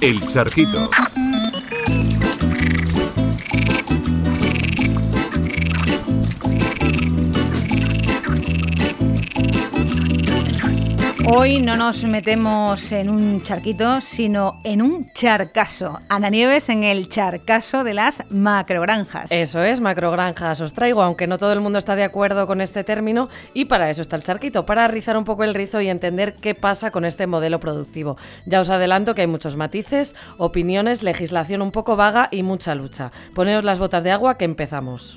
El Charquito. Hoy no nos metemos en un charquito, sino en un charcaso. Ana Nieves en el charcaso de las macrogranjas. Eso es, macrogranjas os traigo, aunque no todo el mundo está de acuerdo con este término, y para eso está el charquito, para rizar un poco el rizo y entender qué pasa con este modelo productivo. Ya os adelanto que hay muchos matices, opiniones, legislación un poco vaga y mucha lucha. Poneos las botas de agua que empezamos.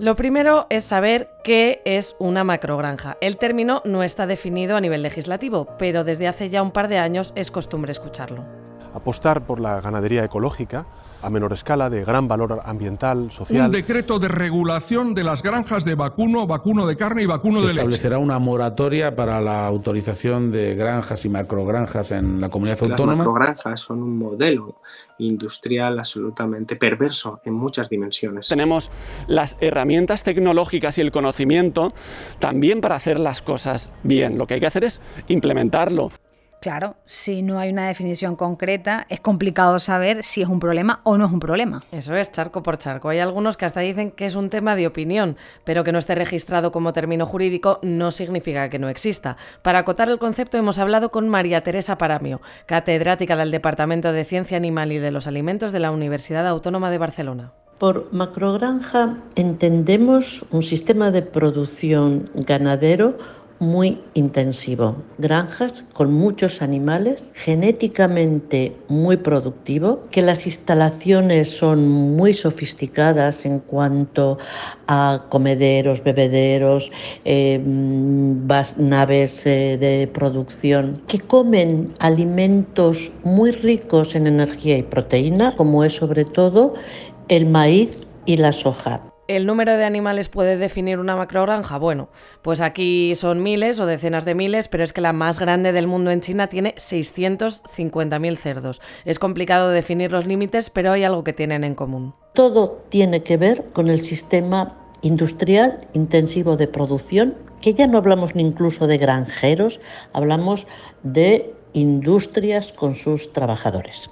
Lo primero es saber qué es una macrogranja. El término no está definido a nivel legislativo, pero desde hace ya un par de años es costumbre escucharlo. Apostar por la ganadería ecológica a menor escala, de gran valor ambiental, social. Un decreto de regulación de las granjas de vacuno, vacuno de carne y vacuno de leche. Establecerá una moratoria para la autorización de granjas y macrogranjas en la comunidad autónoma. Las macrogranjas son un modelo industrial absolutamente perverso en muchas dimensiones. Tenemos las herramientas tecnológicas y el conocimiento también para hacer las cosas bien. Lo que hay que hacer es implementarlo. Claro, si no hay una definición concreta, es complicado saber si es un problema o no es un problema. Eso es, charco por charco. Hay algunos que hasta dicen que es un tema de opinión, pero que no esté registrado como término jurídico no significa que no exista. Para acotar el concepto hemos hablado con María Teresa Paramio, catedrática del Departamento de Ciencia Animal y de los Alimentos de la Universidad Autónoma de Barcelona. Por macrogranja entendemos un sistema de producción ganadero muy intensivo. Granjas con muchos animales, genéticamente muy productivo, que las instalaciones son muy sofisticadas en cuanto a comederos, bebederos, eh, naves de producción, que comen alimentos muy ricos en energía y proteína, como es sobre todo el maíz y la soja. ¿El número de animales puede definir una macrogranja? Bueno, pues aquí son miles o decenas de miles, pero es que la más grande del mundo en China tiene 650.000 cerdos. Es complicado definir los límites, pero hay algo que tienen en común. Todo tiene que ver con el sistema industrial intensivo de producción, que ya no hablamos ni incluso de granjeros, hablamos de industrias con sus trabajadores.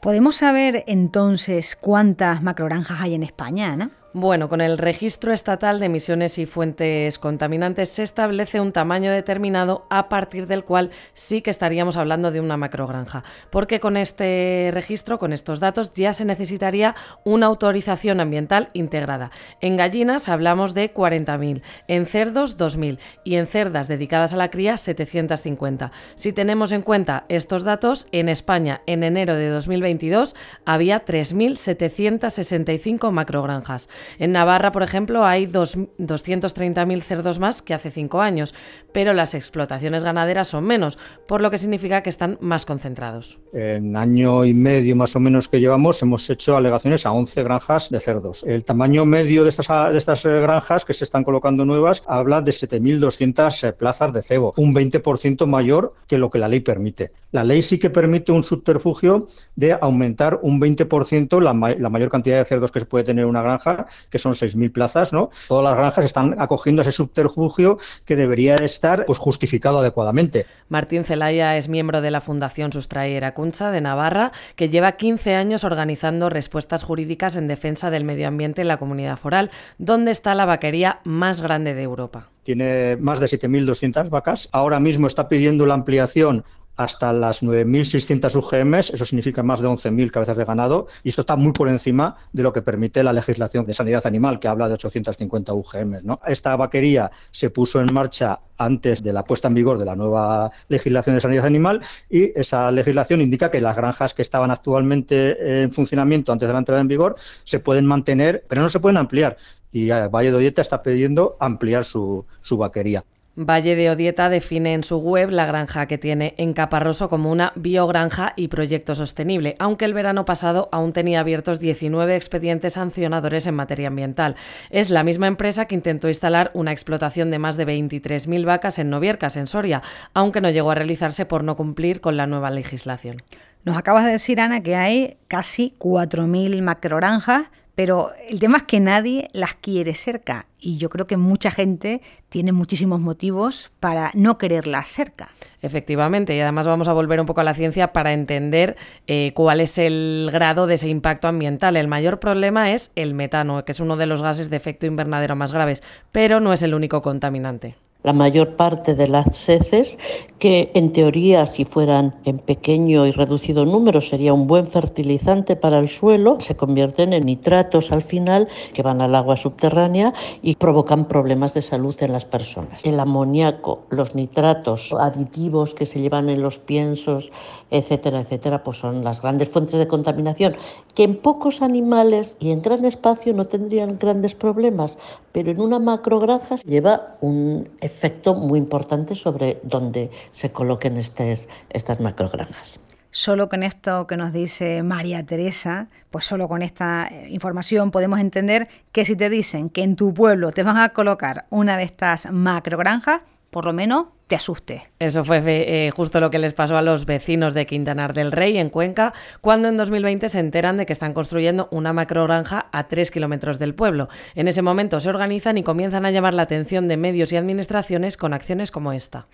¿Podemos saber entonces cuántas macrogranjas hay en España, Ana? Bueno, con el registro estatal de emisiones y fuentes contaminantes se establece un tamaño determinado a partir del cual sí que estaríamos hablando de una macrogranja, porque con este registro, con estos datos, ya se necesitaría una autorización ambiental integrada. En gallinas hablamos de 40.000, en cerdos 2.000 y en cerdas dedicadas a la cría 750. Si tenemos en cuenta estos datos, en España en enero de 2022 había 3.765 macrogranjas. En Navarra, por ejemplo, hay 230.000 cerdos más que hace cinco años, pero las explotaciones ganaderas son menos, por lo que significa que están más concentrados. En año y medio más o menos que llevamos hemos hecho alegaciones a 11 granjas de cerdos. El tamaño medio de estas, de estas eh, granjas que se están colocando nuevas habla de 7.200 eh, plazas de cebo, un 20% mayor que lo que la ley permite. La ley sí que permite un subterfugio de aumentar un 20% la, la mayor cantidad de cerdos que se puede tener en una granja que son 6.000 plazas, ¿no? Todas las granjas están acogiendo ese subterfugio que debería estar pues, justificado adecuadamente. Martín Zelaya es miembro de la Fundación Sustrae Eracuncha de Navarra, que lleva 15 años organizando respuestas jurídicas en defensa del medio ambiente en la comunidad foral, donde está la vaquería más grande de Europa. Tiene más de 7.200 vacas. Ahora mismo está pidiendo la ampliación hasta las 9.600 UGMs, eso significa más de 11.000 cabezas de ganado, y esto está muy por encima de lo que permite la legislación de sanidad animal, que habla de 850 UGMs. Esta vaquería se puso en marcha antes de la puesta en vigor de la nueva legislación de sanidad animal y esa legislación indica que las granjas que estaban actualmente en funcionamiento antes de la entrada en vigor se pueden mantener, pero no se pueden ampliar. Y Valle de Odieta está pidiendo ampliar su, su vaquería. Valle de Odieta define en su web la granja que tiene en Caparroso como una biogranja y proyecto sostenible, aunque el verano pasado aún tenía abiertos 19 expedientes sancionadores en materia ambiental. Es la misma empresa que intentó instalar una explotación de más de 23.000 vacas en Noviercas, en Soria, aunque no llegó a realizarse por no cumplir con la nueva legislación. Nos acabas de decir, Ana, que hay casi 4.000 macrogranjas pero el tema es que nadie las quiere cerca y yo creo que mucha gente tiene muchísimos motivos para no quererlas cerca. Efectivamente, y además vamos a volver un poco a la ciencia para entender eh, cuál es el grado de ese impacto ambiental. El mayor problema es el metano, que es uno de los gases de efecto invernadero más graves, pero no es el único contaminante la mayor parte de las heces, que en teoría si fueran en pequeño y reducido número sería un buen fertilizante para el suelo, se convierten en nitratos al final que van al agua subterránea y provocan problemas de salud en las personas. El amoníaco, los nitratos, aditivos que se llevan en los piensos, etcétera, etcétera, pues son las grandes fuentes de contaminación que en pocos animales y en gran espacio no tendrían grandes problemas, pero en una macrogranja lleva un efecto muy importante sobre dónde se coloquen estas, estas macrogranjas. Solo con esto que nos dice María Teresa, pues solo con esta eh, información podemos entender que si te dicen que en tu pueblo te van a colocar una de estas macrogranjas, por lo menos te asuste. Eso fue eh, justo lo que les pasó a los vecinos de Quintanar del Rey, en Cuenca, cuando en 2020 se enteran de que están construyendo una macrogranja a tres kilómetros del pueblo. En ese momento se organizan y comienzan a llamar la atención de medios y administraciones con acciones como esta.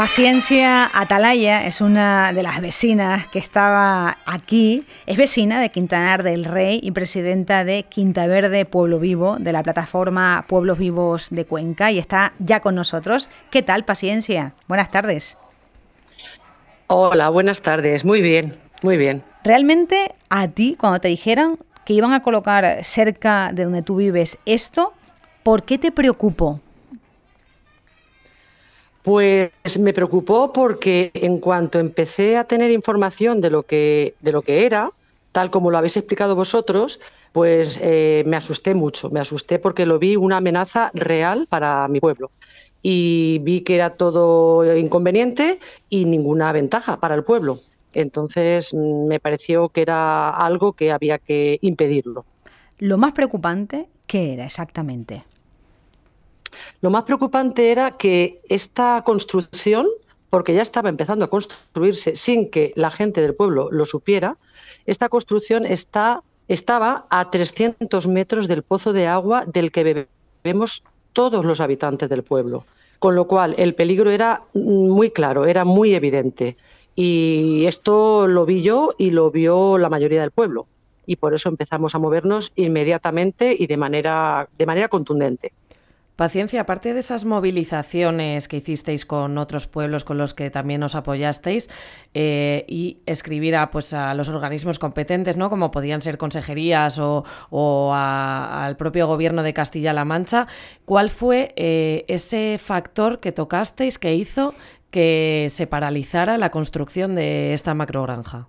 Paciencia Atalaya es una de las vecinas que estaba aquí. Es vecina de Quintanar del Rey y presidenta de Quinta Verde Pueblo Vivo, de la plataforma Pueblos Vivos de Cuenca, y está ya con nosotros. ¿Qué tal, Paciencia? Buenas tardes. Hola, buenas tardes. Muy bien, muy bien. Realmente, a ti, cuando te dijeron que iban a colocar cerca de donde tú vives esto, ¿por qué te preocupó? Pues me preocupó porque en cuanto empecé a tener información de lo que, de lo que era, tal como lo habéis explicado vosotros, pues eh, me asusté mucho. Me asusté porque lo vi una amenaza real para mi pueblo. Y vi que era todo inconveniente y ninguna ventaja para el pueblo. Entonces mm, me pareció que era algo que había que impedirlo. Lo más preocupante, ¿qué era exactamente? Lo más preocupante era que esta construcción, porque ya estaba empezando a construirse sin que la gente del pueblo lo supiera, esta construcción estaba a 300 metros del pozo de agua del que bebemos todos los habitantes del pueblo. Con lo cual, el peligro era muy claro, era muy evidente. Y esto lo vi yo y lo vio la mayoría del pueblo. Y por eso empezamos a movernos inmediatamente y de manera, de manera contundente. Paciencia, aparte de esas movilizaciones que hicisteis con otros pueblos con los que también os apoyasteis eh, y escribir a, pues, a los organismos competentes, ¿no? como podían ser consejerías o, al propio gobierno de Castilla-La Mancha, ¿cuál fue eh, ese factor que tocasteis que hizo que se paralizara la construcción de esta macrogranja?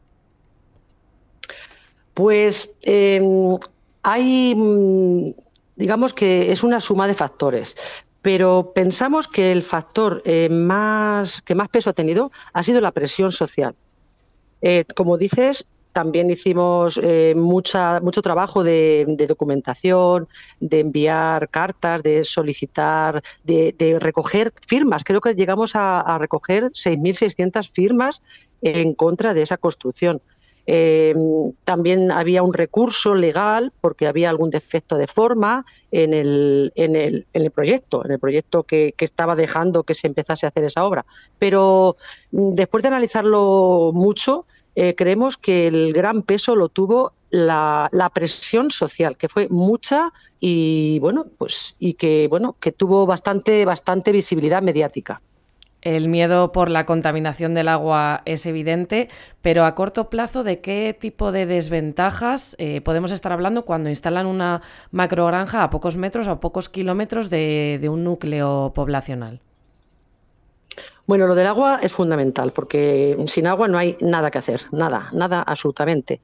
Pues em, hay mm, digamos que es una suma de factores. Pero pensamos que el factor eh, más, que más peso ha tenido ha sido la presión social. Eh, como dices, también hicimos eh, mucha, mucho trabajo de, documentación, de enviar cartas, de solicitar, de, recoger firmas. Creo que llegamos a, a recoger 6.600 firmas en contra de esa construcción. Eh, también había un recurso legal porque había algún defecto de forma en el, en el, en el proyecto, en el proyecto que, estaba dejando que se empezase a hacer esa obra. Pero mm, después de analizarlo mucho, eh, creemos que el gran peso lo tuvo la, la, presión social, que fue mucha y bueno, pues y que bueno, que tuvo bastante, bastante visibilidad mediática. El miedo por la contaminación del agua es evidente, pero a corto plazo, ¿de qué tipo de desventajas eh, podemos estar hablando cuando instalan una macrogranja a pocos metros o a pocos kilómetros de, un núcleo poblacional? Bueno, lo del agua es fundamental porque sin agua no hay nada que hacer, nada, nada absolutamente.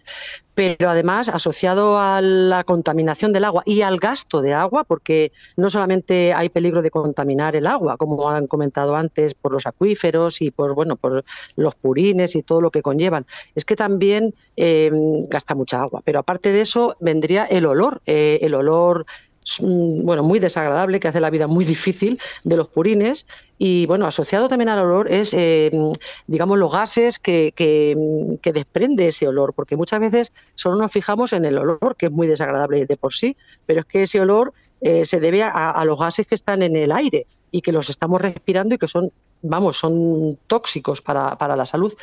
Pero además, asociado a la contaminación del agua y al gasto de agua, porque no solamente hay peligro de contaminar el agua, como han comentado antes, por los acuíferos y por bueno, por los purines y todo lo que conllevan, es que también eh, gasta mucha agua. Pero aparte de eso, vendría el olor, eh, el olor bueno, muy desagradable, que hace la vida muy difícil de los purines. Y bueno, asociado también al olor es, eh, digamos, los gases que, que, desprende ese olor, porque muchas veces solo nos fijamos en el olor, que es muy desagradable de por sí, pero es que ese olor eh, se debe a, los gases que están en el aire y que los estamos respirando y que son vamos, son tóxicos para, para la salud.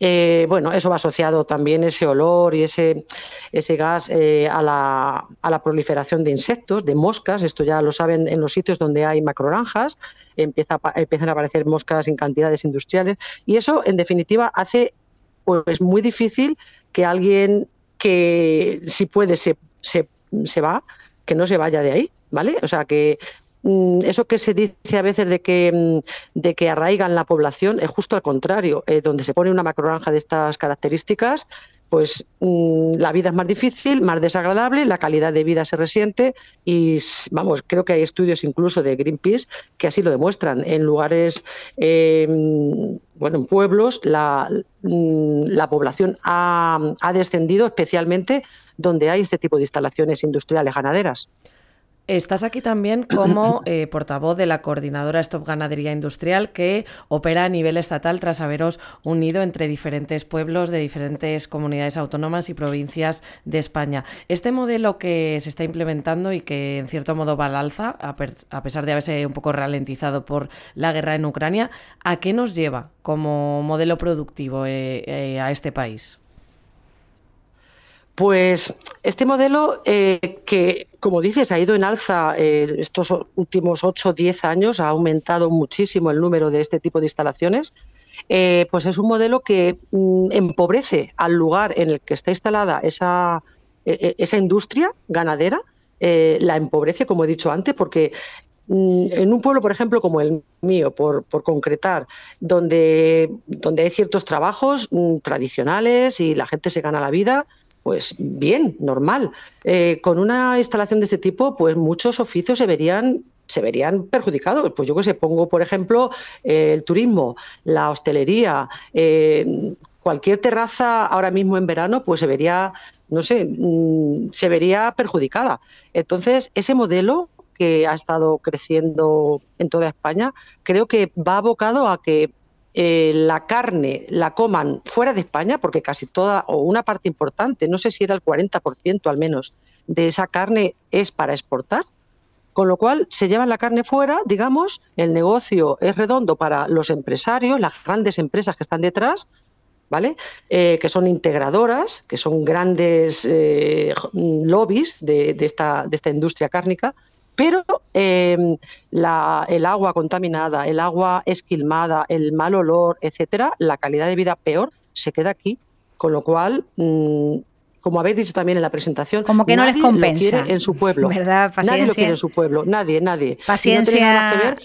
Eh, bueno, eso va asociado también ese olor y ese, ese gas eh, a, la, a, la, proliferación de insectos, de moscas. Esto ya lo saben en los sitios donde hay macroranjas. Empieza, empiezan a aparecer moscas en cantidades industriales. Y eso, en definitiva, hace pues muy difícil que alguien que si puede se, se, se va, que no se vaya de ahí. ¿Vale? O sea que eso que se dice a veces de que, mm, de que arraigan la población es justo al contrario. Eh, donde se pone una macrogranja de estas características, pues mm, la vida es más difícil, más desagradable, la calidad de vida se resiente y, vamos, creo que hay estudios incluso de Greenpeace que así lo demuestran. En lugares, em, bueno, en pueblos, la, la población ha, ha descendido especialmente donde hay este tipo de instalaciones industriales ganaderas. Estás aquí también como eh, portavoz de la coordinadora Stop Ganadería Industrial que opera a nivel estatal tras haberos unido entre diferentes pueblos de diferentes comunidades autónomas y provincias de España. Este modelo que se está implementando y que en cierto modo va al alza, a, pesar de haberse un poco ralentizado por la guerra en Ucrania, ¿a qué nos lleva como modelo productivo eh, eh, a este país? Pues este modelo eh, que, como dices, ha ido en alza eh, estos últimos 8 o 10 años, ha aumentado muchísimo el número de este tipo de instalaciones, eh, pues es un modelo que mm, empobrece al lugar en el que está instalada esa, e, e, industria ganadera, la empobrece, como he dicho antes, porque mm, en un pueblo, por ejemplo, como el mío, por, por concretar, donde, donde hay ciertos trabajos mm, tradicionales y la gente se gana la vida, pues bien, normal. Eh, con una instalación de este tipo, pues muchos oficios se verían se verían perjudicados. Pues yo que sé, pongo por ejemplo eh, el turismo, la hostelería, eh, cualquier terraza ahora mismo en verano, pues se vería, no sé, mm, se vería perjudicada. Entonces, ese modelo que ha estado creciendo en toda España, creo que va abocado a que eh, la carne la coman fuera de España, porque casi toda o una parte importante, no sé si era el 40% al menos, de esa carne es para exportar, con lo cual se llevan la carne fuera, digamos, el negocio es redondo para los empresarios, las grandes empresas que están detrás, ¿vale? Eh, que son integradoras, que son grandes eh, lobbies de, esta, de esta industria cárnica, pero em, el agua contaminada, el agua esquilmada, el mal olor, etcétera, la calidad de vida peor se queda aquí. Con lo cual, mm, como habéis dicho también en la presentación, como que no les compensa. en su pueblo. ¿verdad? Nadie lo quiere en su pueblo, nadie, nadie. Paciencia,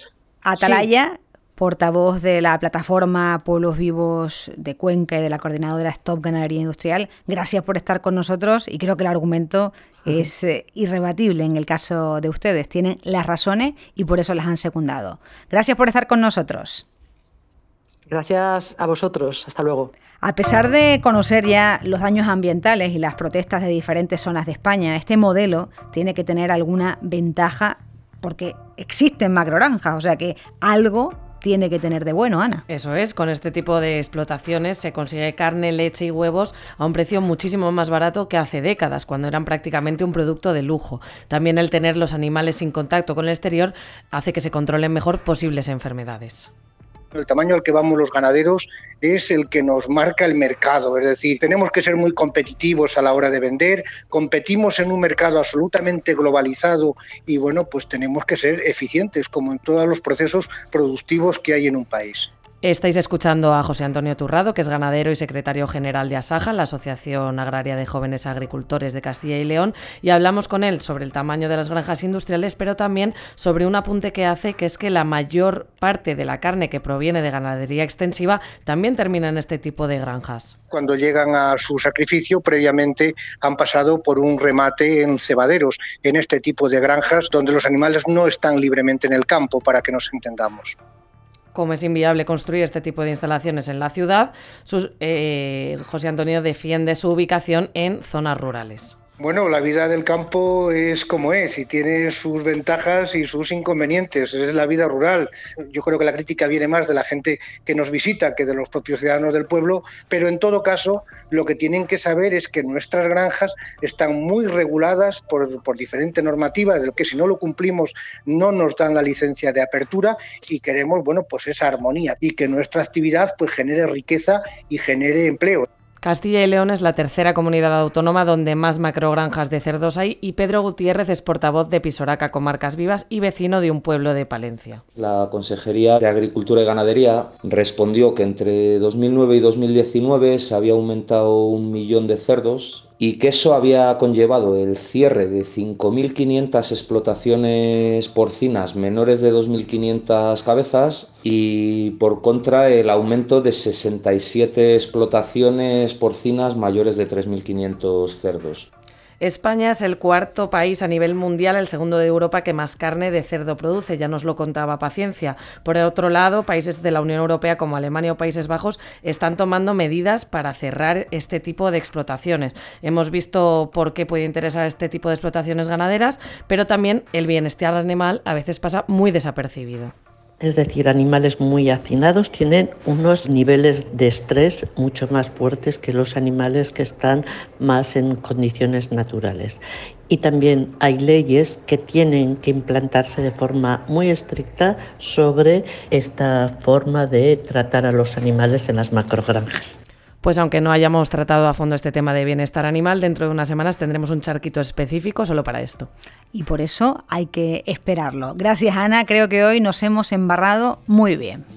Atalaya portavoz de la plataforma Pueblos Vivos de Cuenca y de la coordinadora Stop Ganadería Industrial. Gracias por estar con nosotros y creo que el argumento es eh, irrebatible en el caso de ustedes. Tienen las razones y por eso las han secundado. Gracias por estar con nosotros. Gracias a vosotros. Hasta luego. A pesar de conocer ya los daños ambientales y las protestas de diferentes zonas de España, este modelo tiene que tener alguna ventaja porque existen macroranjas, o sea que algo tiene que tener de bueno, Ana. Eso es, con este tipo de explotaciones se consigue carne, leche y huevos a un precio muchísimo más barato que hace décadas, cuando eran prácticamente un producto de lujo. También el tener los animales sin contacto con el exterior hace que se controlen mejor posibles enfermedades. El tamaño al que vamos los ganaderos es el que nos marca el mercado, es decir, tenemos que ser muy competitivos a la hora de vender, competimos en un mercado absolutamente globalizado y bueno, pues tenemos que ser eficientes como en todos los procesos productivos que hay en un país. Estáis escuchando a José Antonio Turrado, que es ganadero y secretario general de Asaja, la Asociación Agraria de Jóvenes Agricultores de Castilla y León, y hablamos con él sobre el tamaño de las granjas industriales, pero también sobre un apunte que hace, que es que la mayor parte de la carne que proviene de ganadería extensiva también termina en este tipo de granjas. Cuando llegan a su sacrificio, previamente han pasado por un remate en cebaderos, en este tipo de granjas donde los animales no están libremente en el campo, para que nos entendamos como es inviable construir este tipo de instalaciones en la ciudad, eh, José Antonio defiende su ubicación en zonas rurales. Bueno, la vida del campo es como es y tiene sus ventajas y sus inconvenientes. Es la vida rural. Yo creo que la crítica viene más de la gente que nos visita que de los propios ciudadanos del pueblo, pero en todo caso lo que tienen que saber es que nuestras granjas están muy reguladas por, por diferentes normativas, del que si no lo cumplimos no nos dan la licencia de apertura y queremos, bueno, pues esa armonía y que nuestra actividad pues genere riqueza y genere empleo. Castilla y León es la tercera comunidad autónoma donde más macrogranjas de cerdos hay y Pedro Gutiérrez es portavoz de Pisoraca Comarcas Vivas y vecino de un pueblo de Palencia. La Consejería de Agricultura y Ganadería respondió que entre 2009 y 2019 se había aumentado un millón de cerdos y que eso había conllevado el cierre de 5.500 explotaciones porcinas menores de 2.500 cabezas y por contra el aumento de 67 explotaciones porcinas mayores de 3.500 cerdos. España es el cuarto país a nivel mundial, el segundo de Europa que más carne de cerdo produce, ya nos lo contaba Paciencia. Por otro lado, países de la Unión Europea como Alemania o Países Bajos están tomando medidas para cerrar este tipo de explotaciones. Hemos visto por qué puede interesar este tipo de explotaciones ganaderas, pero también el bienestar animal a veces pasa muy desapercibido es decir, animales muy hacinados tienen unos niveles de estrés mucho más fuertes que los animales que están más en condiciones naturales. Y también hay leyes que tienen que implantarse de forma muy estricta sobre esta forma de tratar a los animales en las macrogranjas. Pues aunque no hayamos tratado a fondo este tema de bienestar animal, dentro de unas semanas tendremos un charquito específico solo para esto. Y por eso hay que esperarlo. Gracias Ana, creo que hoy nos hemos embarrado muy bien.